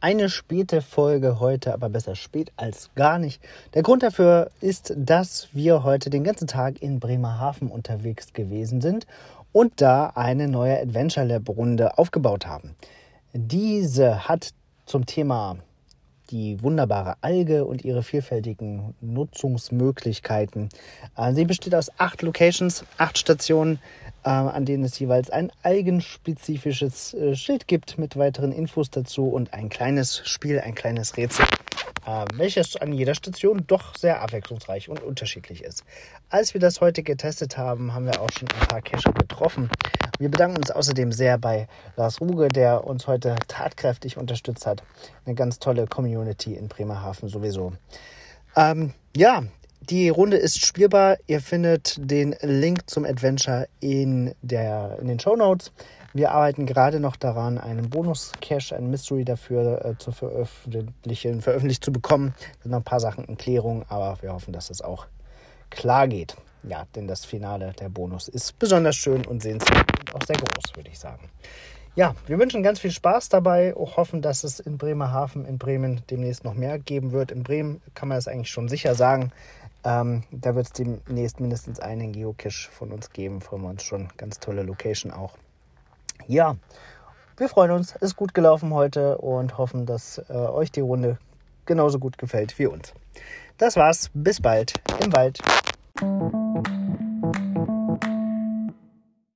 Eine späte Folge heute, aber besser spät als gar nicht. Der Grund dafür ist, dass wir heute den ganzen Tag in Bremerhaven unterwegs gewesen sind und da eine neue Adventure Lab Runde aufgebaut haben. Diese hat zum Thema die wunderbare Alge und ihre vielfältigen Nutzungsmöglichkeiten. Äh, sie besteht aus acht Locations, acht Stationen, äh, an denen es jeweils ein algenspezifisches äh, Schild gibt mit weiteren Infos dazu und ein kleines Spiel, ein kleines Rätsel, welches an jeder Station doch sehr abwechslungsreich und unterschiedlich ist. Als wir das heute getestet haben, haben wir auch schon ein paar Cacher getroffen. Wir bedanken uns außerdem sehr bei Lars Ruge, der uns heute tatkräftig unterstützt hat. Eine ganz tolle Community in Bremerhaven sowieso. Ähm, ja, die Runde ist spielbar. Ihr findet den Link zum Adventure in, der, in den Show Notes. Wir arbeiten gerade noch daran, einen Bonus-Cache, ein Mystery dafür äh, zu veröffentlichen, veröffentlicht zu bekommen. Es sind noch ein paar Sachen in Klärung, aber wir hoffen, dass es auch klar geht. Ja, denn das Finale, der Bonus, ist besonders schön und sehenswert und auch sehr groß, würde ich sagen. Ja, wir wünschen ganz viel Spaß dabei, auch hoffen, dass es in Bremerhaven, in Bremen demnächst noch mehr geben wird. In Bremen kann man das eigentlich schon sicher sagen. Ähm, da wird es demnächst mindestens einen Geocache von uns geben, von uns schon. Ganz tolle Location auch. Ja, wir freuen uns. Ist gut gelaufen heute und hoffen, dass äh, euch die Runde genauso gut gefällt wie uns. Das war's. Bis bald im Wald.